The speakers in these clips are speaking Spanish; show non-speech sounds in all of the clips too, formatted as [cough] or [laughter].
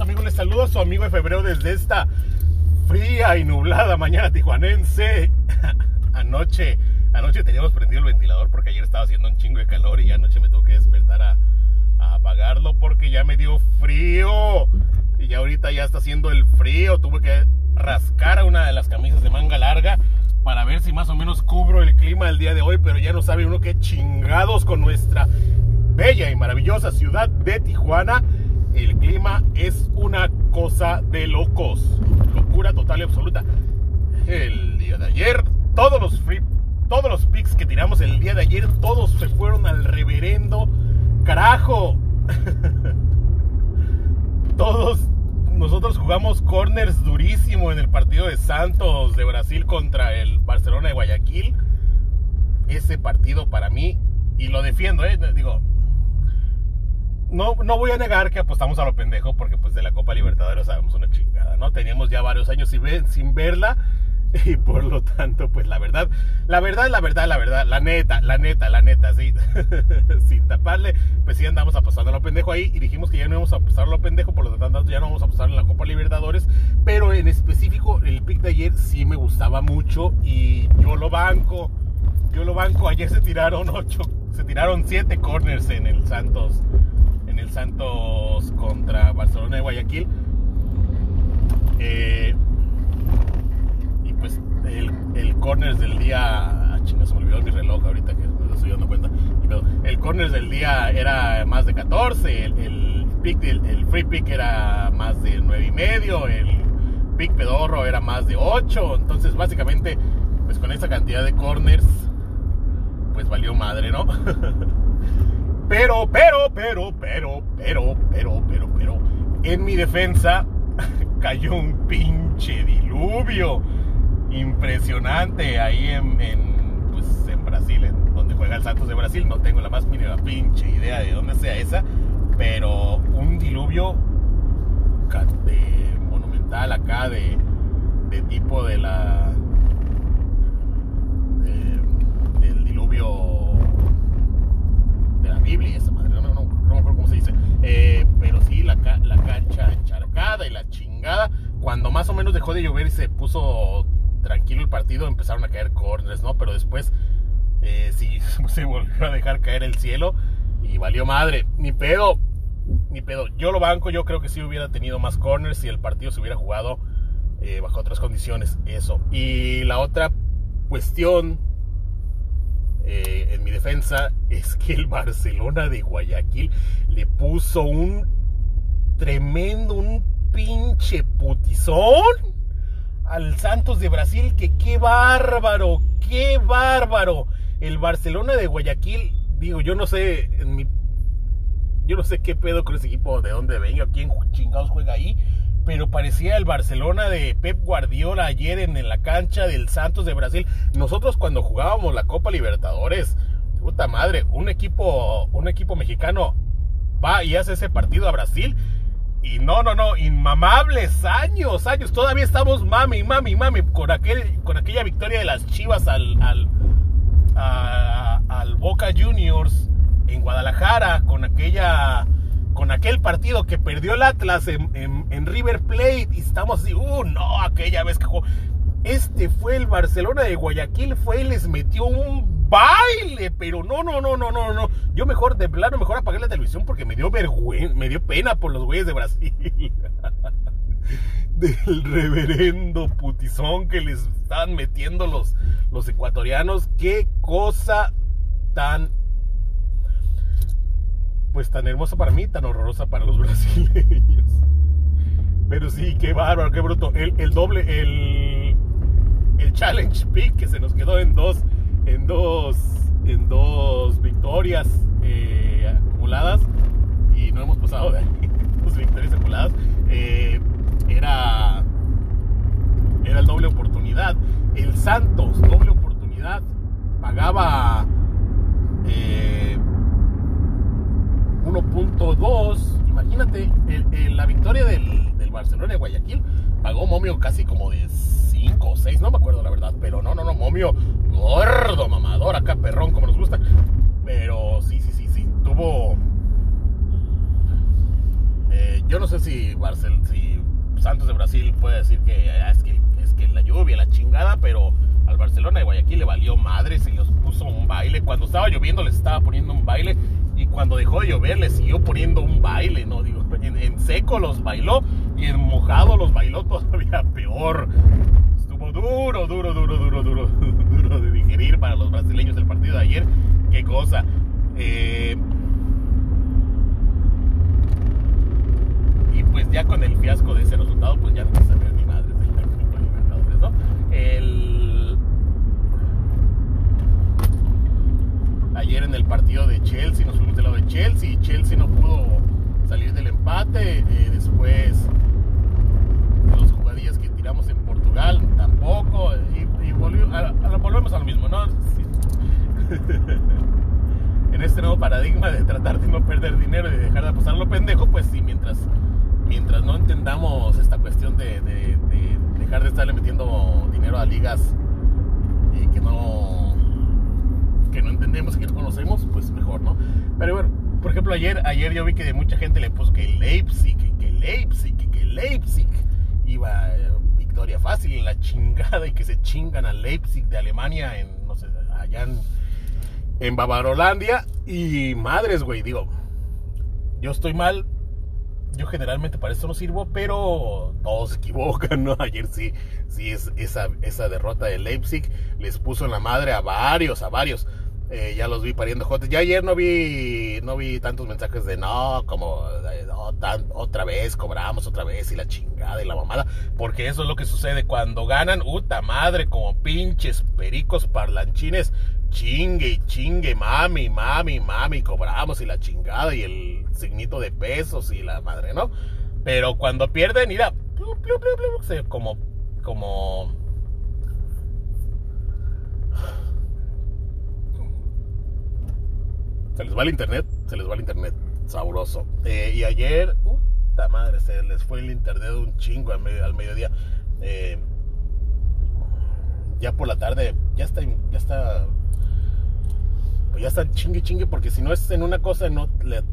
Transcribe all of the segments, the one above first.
amigos? Les saludo a su amigo de febrero desde esta fría y nublada mañana tijuanense. [laughs] anoche, anoche teníamos prendido el ventilador porque ayer estaba haciendo un chingo de calor y anoche me tuve que despertar a, a apagarlo porque ya me dio frío. Y ya ahorita ya está haciendo el frío. Tuve que rascar a una de las camisas de manga larga para ver si más o menos cubro el clima del día de hoy, pero ya no sabe uno qué chingados con nuestra bella y maravillosa ciudad de Tijuana. El clima es una cosa de locos. Locura total y absoluta. El día de ayer, todos los free, todos los picks que tiramos el día de ayer, todos se fueron al reverendo carajo. [laughs] todos nosotros jugamos corners durísimo en el partido de Santos de Brasil contra el Barcelona de Guayaquil. Ese partido para mí, y lo defiendo, ¿eh? digo, no, no voy a negar que apostamos a lo pendejo porque pues de la Copa Libertadores sabemos una chingada, ¿no? Teníamos ya varios años sin, sin verla [laughs] y por lo tanto, pues la verdad, la verdad, la verdad, la verdad, la neta, la neta, la neta, sí, [laughs] sin taparle, pues sí andamos apostando a lo pendejo ahí y dijimos que ya no íbamos a apostar a lo pendejo, por lo tanto ya no vamos a apostar en la Copa Libertadores, pero en específico el pick de ayer sí me gustaba mucho y yo lo banco, yo lo banco, ayer se tiraron ocho, se tiraron siete corners en el Santos, Santos contra Barcelona de Guayaquil. Eh, pues el, el corners del día. Ah, chinga, se me olvidó mi reloj ahorita que me estoy dando cuenta. El corners del día era más de 14, el, el, pick, el, free pick era más de 9 y medio, el pick pedorro era más de 8. Entonces, básicamente, pues con esa cantidad de corners, pues valió madre, ¿no? [laughs] pero, pero, pero, pero, pero, pero, pero, pero, en mi defensa [laughs] cayó un pinche diluvio impresionante ahí en, en, pues, en Brasil, en donde juega el Santos de Brasil. No tengo la más mínima pinche idea de dónde sea esa, pero un diluvio de, monumental acá de, de tipo de la del diluvio de la Biblia, esa madre, no, no, no, no me acuerdo cómo se dice, eh, pero sí la, la cancha encharcada y la chingada. Cuando más o menos dejó de llover y se puso tranquilo el partido, empezaron a caer corners, ¿no? Pero después eh, sí [laughs] se volvió a dejar caer el cielo y valió madre. Ni pedo, ni pedo. Yo lo banco, yo creo que sí hubiera tenido más corners si el partido se hubiera jugado eh, bajo otras condiciones. Eso. Y la otra cuestión eh, en mi defensa [laughs] es que el Barcelona de Guayaquil le puso un tremendo, un pinche putizón al Santos de Brasil, que qué bárbaro, qué bárbaro. El Barcelona de Guayaquil, digo, yo no sé, yo no sé qué pedo con ese equipo, de dónde venga, quién chingados juega ahí, pero parecía el Barcelona de Pep Guardiola ayer en, en la cancha del Santos de Brasil. Nosotros cuando jugábamos la Copa Libertadores, puta madre, un equipo, un equipo mexicano va y hace ese partido a Brasil y no, no, no, inmamables años, años. Todavía estamos mami, mami, mami con, aquel, con aquella victoria de las Chivas al, al, al Boca Juniors en Guadalajara, con aquella con aquel partido que perdió el Atlas en, en, River Plate y estamos así, uh, no, aquella vez que jugó. Este fue el Barcelona de Guayaquil, fue y les metió un baile, pero no, no, no, no, no, no. Yo mejor, de plano, mejor apagué la televisión porque me dio vergüenza, me dio pena por los güeyes de Brasil. [laughs] Del reverendo putizón que les están metiendo los, los ecuatorianos. Qué cosa tan, pues tan hermosa para mí, tan horrorosa para los [laughs] brasileños. Pero sí, qué bárbaro, qué bruto. El, el doble, el, el challenge pick que se nos quedó en dos en dos, en dos victorias eh, acumuladas y no hemos pasado de ahí, [laughs] dos victorias acumuladas. Eh, era, era el doble oportunidad. El Santos, doble oportunidad, pagaba 1.2. Eh, Imagínate, la victoria del, del Barcelona de Guayaquil pagó momio casi como de 5 o 6, no me acuerdo la verdad, pero no, no, no, momio gordo, mamador, acá perrón, como nos gusta. Pero sí, sí, sí, sí, tuvo... Eh, yo no sé si, Barcel si Santos de Brasil puede decir que ah, es, que es que la lluvia, la chingada, pero al Barcelona de Guayaquil le valió madres y los puso un baile. Cuando estaba lloviendo les estaba poniendo un baile y cuando dejó de llover le siguió poniendo un baile, ¿no? Digo, en, en seco los bailó y en mojado los bailó todavía peor. Estuvo duro, duro, duro, duro, duro, [laughs] digerir para los brasileños el partido de ayer. Qué cosa. Eh, y pues ya con el fiasco de ese resultado, pues ya no se saber ni madre de la Copa Libertadores, ¿no? Ayer en el partido de Chelsea, nos fuimos del lado de Chelsea, y Chelsea no pudo salir del empate, eh, después los jugadillas que tiramos en Portugal tampoco, y, y volvió- a- a- volvemos a lo mismo, ¿no? Sí. [laughs] en este nuevo paradigma de tratar de no perder dinero y de dejar de apostar lo pendejo, pues sí, mientras, mientras no entendamos esta cuestión de, de- de dejar de estarle metiendo dinero a ligas y que no que no entendemos que no conocemos, pues mejor, ¿no? Pero bueno, por ejemplo, ayer, ayer yo vi que mucha gente le puso que Leipzig, que, que Leipzig, que, que Leipzig iba eh, victoria fácil en la chingada y que se chingan a Leipzig de Alemania en, no sé, allá en, en Bavarolandia. Y madres, güey, digo, yo estoy mal. Yo generalmente para esto no sirvo, pero todos se equivocan, ¿no? [laughs] Ayer sí, sí, es, esa, esa derrota de Leipzig les puso en la madre a varios, a varios. Eh, ya los vi pariendo jotes. Ya ayer no vi, no vi tantos mensajes de no, como otra vez cobramos, otra vez y la chingada y la mamada. Porque eso es lo que sucede cuando ganan, puta madre, como pinches pericos parlanchines. Chingue y chingue, mami, mami, mami, cobramos y la chingada y el signito de pesos y la madre, ¿no? Pero cuando pierden, mira, como, como, se les va el internet, se les va el internet, sabroso. Eh, y ayer, puta madre, se les fue el internet un chingo al, medio- al mediodía. Eh, ya por la tarde, ya está, ya está, pues ya está chingue chingue, porque si no es en una cosa, no,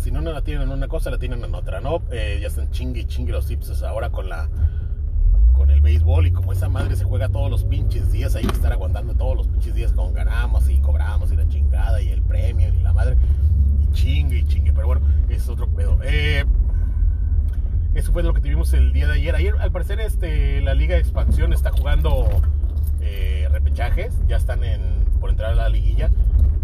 si no la tienen en una cosa, la tienen en otra, ¿no? Eh, ya están chingue chingue los Ipsos ahora con la con el béisbol y como esa madre se juega todos los pinches días, hay que estar aguantando todos los pinches días con ganamos y cobramos y la chingada y el premio y la madre y chingue y chingue, pero bueno, es otro pedo. Eh, eso fue lo que tuvimos el día de ayer. Ayer, al parecer, este, la Liga de Expansión está jugando eh, repechajes, ya están en, por entrar a la liguilla.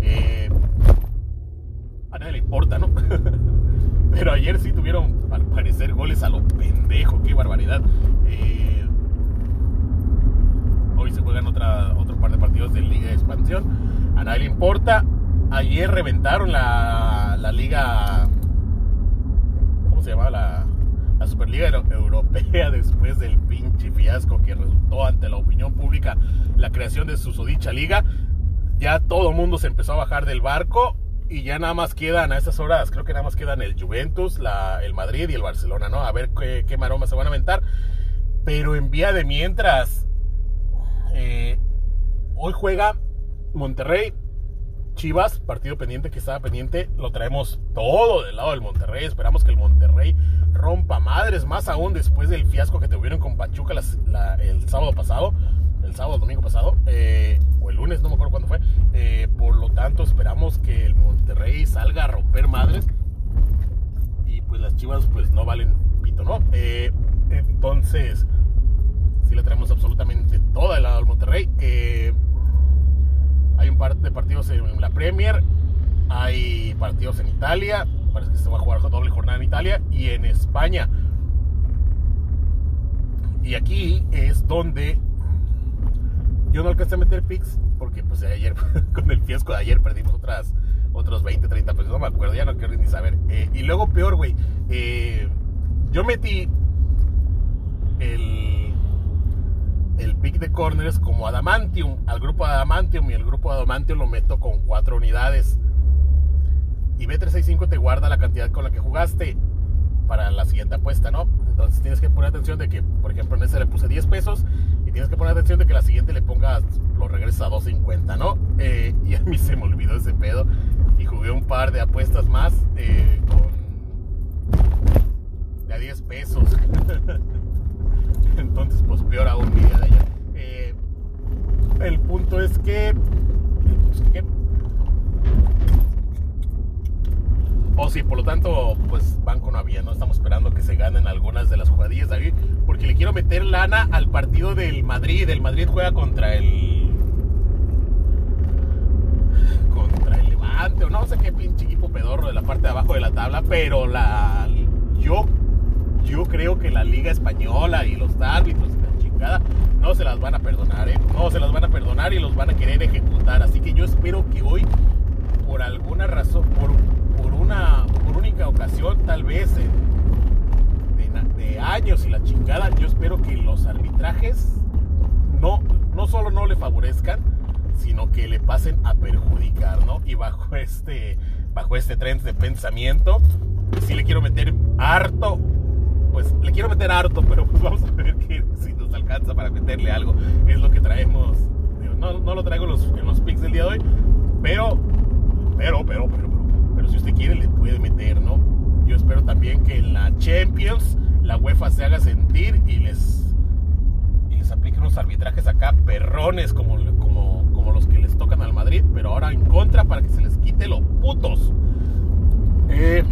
Eh, a nadie le importa, ¿no? Ayer sí tuvieron, al parecer, goles a lo pendejo, qué barbaridad. Eh, hoy se juegan otra, otro par de partidos de Liga de Expansión. A nadie le importa. Ayer reventaron la, la Liga. ¿Cómo se llama? La, Superliga Euro- Europea [laughs] después del pinche fiasco que resultó ante la opinión pública la creación de su sodicha liga. Ya todo el mundo se empezó a bajar del barco y ya nada más quedan a esas horas, creo que nada más quedan el Juventus, la, el Madrid y el Barcelona, ¿no? A ver qué, qué maromas se van a aventar. Pero en vía de mientras, eh, hoy juega Monterrey, Chivas, partido pendiente que estaba pendiente, lo traemos todo del lado del Monterrey. Esperamos que el Monterrey rompa madres, más aún después del fiasco que tuvieron con Pachuca el sábado pasado, el sábado, domingo pasado, eh, o el lunes, no me acuerdo cuándo fue. Eh, por lo tanto, esperamos que Monterrey salga a romper madres y pues las Chivas pues no valen pito, ¿no? Eh, entonces, sí le traemos absolutamente todo el lado del Monterrey. Eh, hay un par de partidos en la Premier, hay partidos en Italia, parece que se va a jugar doble jornada en Italia y en España. Y aquí es donde yo no alcancé a meter picks porque pues ayer [laughs] con el fiasco de ayer perdimos otras otros 20, 30 pesos, no acuerdo, ya no quiero ni saber. Eh, y luego peor, güey, eh, yo metí el el pick de corners como Adamantium al grupo Adamantium y el grupo Adamantium lo meto con cuatro unidades. Y B365 te guarda la cantidad con la que jugaste para la siguiente apuesta, ¿no? Entonces tienes que poner atención de que, por ejemplo, en ese le puse 10 pesos y tienes que poner atención de que la siguiente le pongas, lo regresas a 2.50, ¿no? Eh, y a mí se me olvidó ese pedo y jugué un par de apuestas más eh, con de a 10 pesos. [laughs] Entonces, pues peor aún mi día de allá. Eh, el punto es que, pues, O oh, sí, por lo tanto, pues banco no había, ¿no? Estamos esperando que se ganen algunas de las jugadillas de aquí, porque le quiero meter lana al partido del Madrid. El Madrid juega contra el No sé qué pinche equipo pedorro de la parte de abajo de la tabla, pero la. Yo, yo creo que la Liga Española y los árbitros y la chingada no se las van a perdonar, ¿eh? No se las van a perdonar y los van a querer ejecutar. Así que yo espero que hoy, por alguna razón, por por una por única ocasión, tal vez de, de, años y la chingada, yo espero que los arbitrajes no, no solo no le favorezcan, sino que le pasen a perjudicar, ¿no? Y bajo [laughs] este, bajo este tren de pensamiento, si le quiero meter harto, pues le quiero meter harto, [laughs] pero pues vamos a ver que si nos alcanza para meterle algo, es lo que traemos. No, no lo traigo en los, en los pics del día de hoy, pero, pero, pero, pero, pero si usted quiere le puede meter, ¿no? Yo espero también que en la Champions la UEFA se haga sentir y les, y les aplique unos arbitrajes acá perrones como, los que les tocan al Madrid, pero ahora en contra para que se les quite los putos. Eh,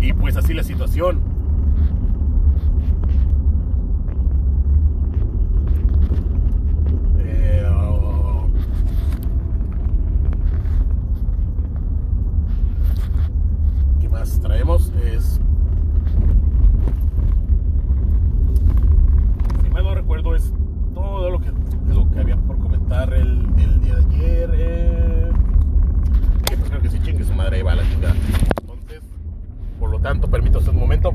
y pues así la situación. traemos es si mal no recuerdo es todo lo que lo que había por comentar el, el día de ayer eh, pues creo que si chingue su madre ahí va la chingada entonces por lo tanto permítase un momento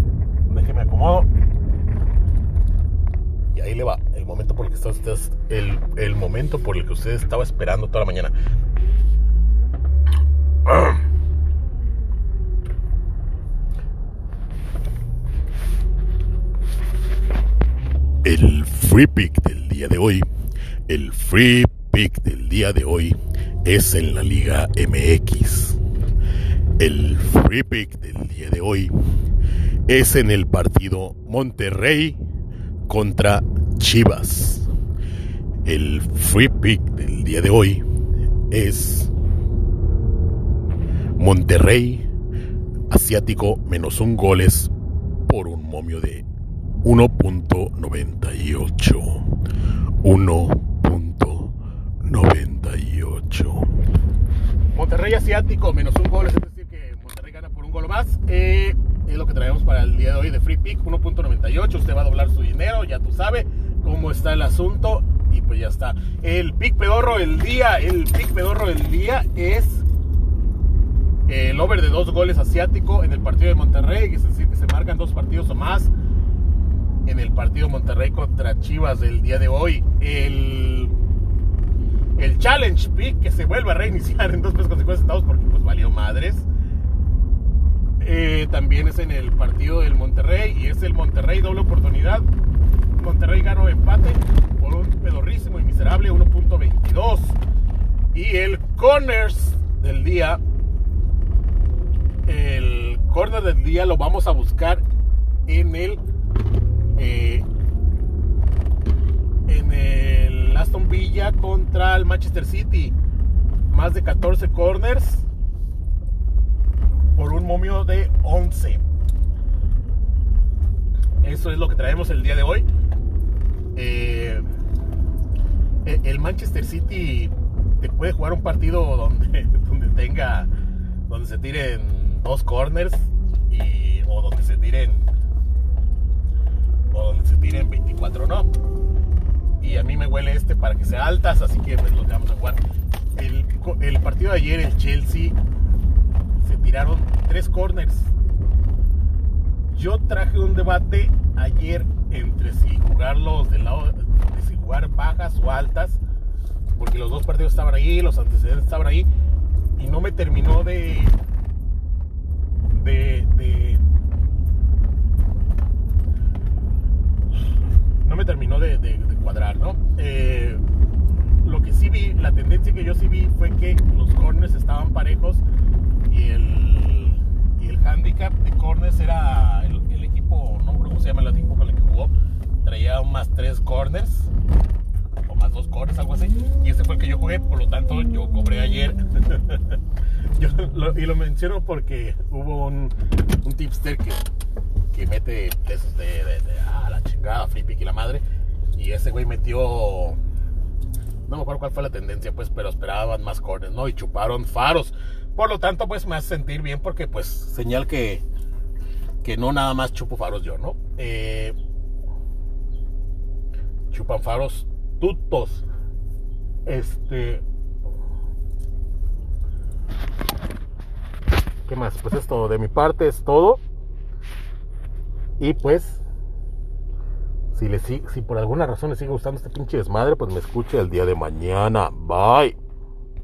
déjeme acomodo y ahí le va el usted el, el momento por el que usted estaba esperando toda la mañana El free pick del día de hoy, el free pick del día de hoy es en la Liga MX. El free pick del día de hoy es en el partido Monterrey contra Chivas. El free pick del día de hoy es Monterrey asiático menos un goles por un momio de 1.98. 1.98. Monterrey asiático, menos un gol, es decir, que Monterrey gana por un gol más. Eh, es lo que traemos para el día de hoy de Free Pick, 1.98. Usted va a doblar su dinero, ya tú sabes cómo está el asunto. Y pues ya está. El pick pedorro del día, el pick pedorro del día es el over de dos goles asiático en el partido de Monterrey, es decir, que se marcan dos partidos o más en el partido Monterrey contra Chivas del día de hoy. El, el Challenge Pick que se vuelve a reiniciar en dos pesos con centavos porque pues valió madres. Eh, también es en el partido del Monterrey y es el Monterrey doble oportunidad. Monterrey ganó empate un pedorrísimo y miserable 1.22. Y el corners del día, el corner del día lo vamos a buscar en el eh, en el Aston Villa contra el Manchester City. Más de 14 corners por un momio de 11. Eso es lo que traemos el día de hoy. Eh, el Manchester City te puede jugar un partido donde, [laughs] donde tenga, donde se tiren dos corners y, o donde se tiren o donde se tiren 24 no. Y a mí me huele este para que sea altas, así que pues lo vamos a jugar. El, el partido de ayer, el Chelsea, se tiraron tres corners. Yo traje un debate ayer entre si jugarlos del lado, de si jugar bajas o altas, porque los dos partidos estaban ahí, los antecedentes estaban ahí, y no me terminó de, de, de no me terminó de, cuadrar, ¿no? Eh, lo que sí vi, la tendencia que yo sí vi fue que los corners estaban parejos y el, y el handicap de corners era equipo, no recuerdo cómo se llama el equipo con el que jugó, traía más tres corners o más dos corners, algo así, y ese fue el que yo jugué, por lo tanto yo cobré ayer. [laughs] y lo menciono porque hubo un, un tipster que, que mete de esos de, de, de, ah, la chingada, free pick y la madre. Y ese güey metió. No me acuerdo cuál fue la tendencia, pues, pero esperaban más corners, ¿no? Y chuparon faros. Por lo tanto, pues me hace sentir bien porque, pues, señal que, que no nada más chupo faros yo, ¿no? Eh, chupan faros tutos. Este. ¿Qué más? Pues esto de mi parte es todo. Y pues, si, si, por alguna razón le sigue gustando este pinche desmadre, pues me escuche el día de mañana. Bye.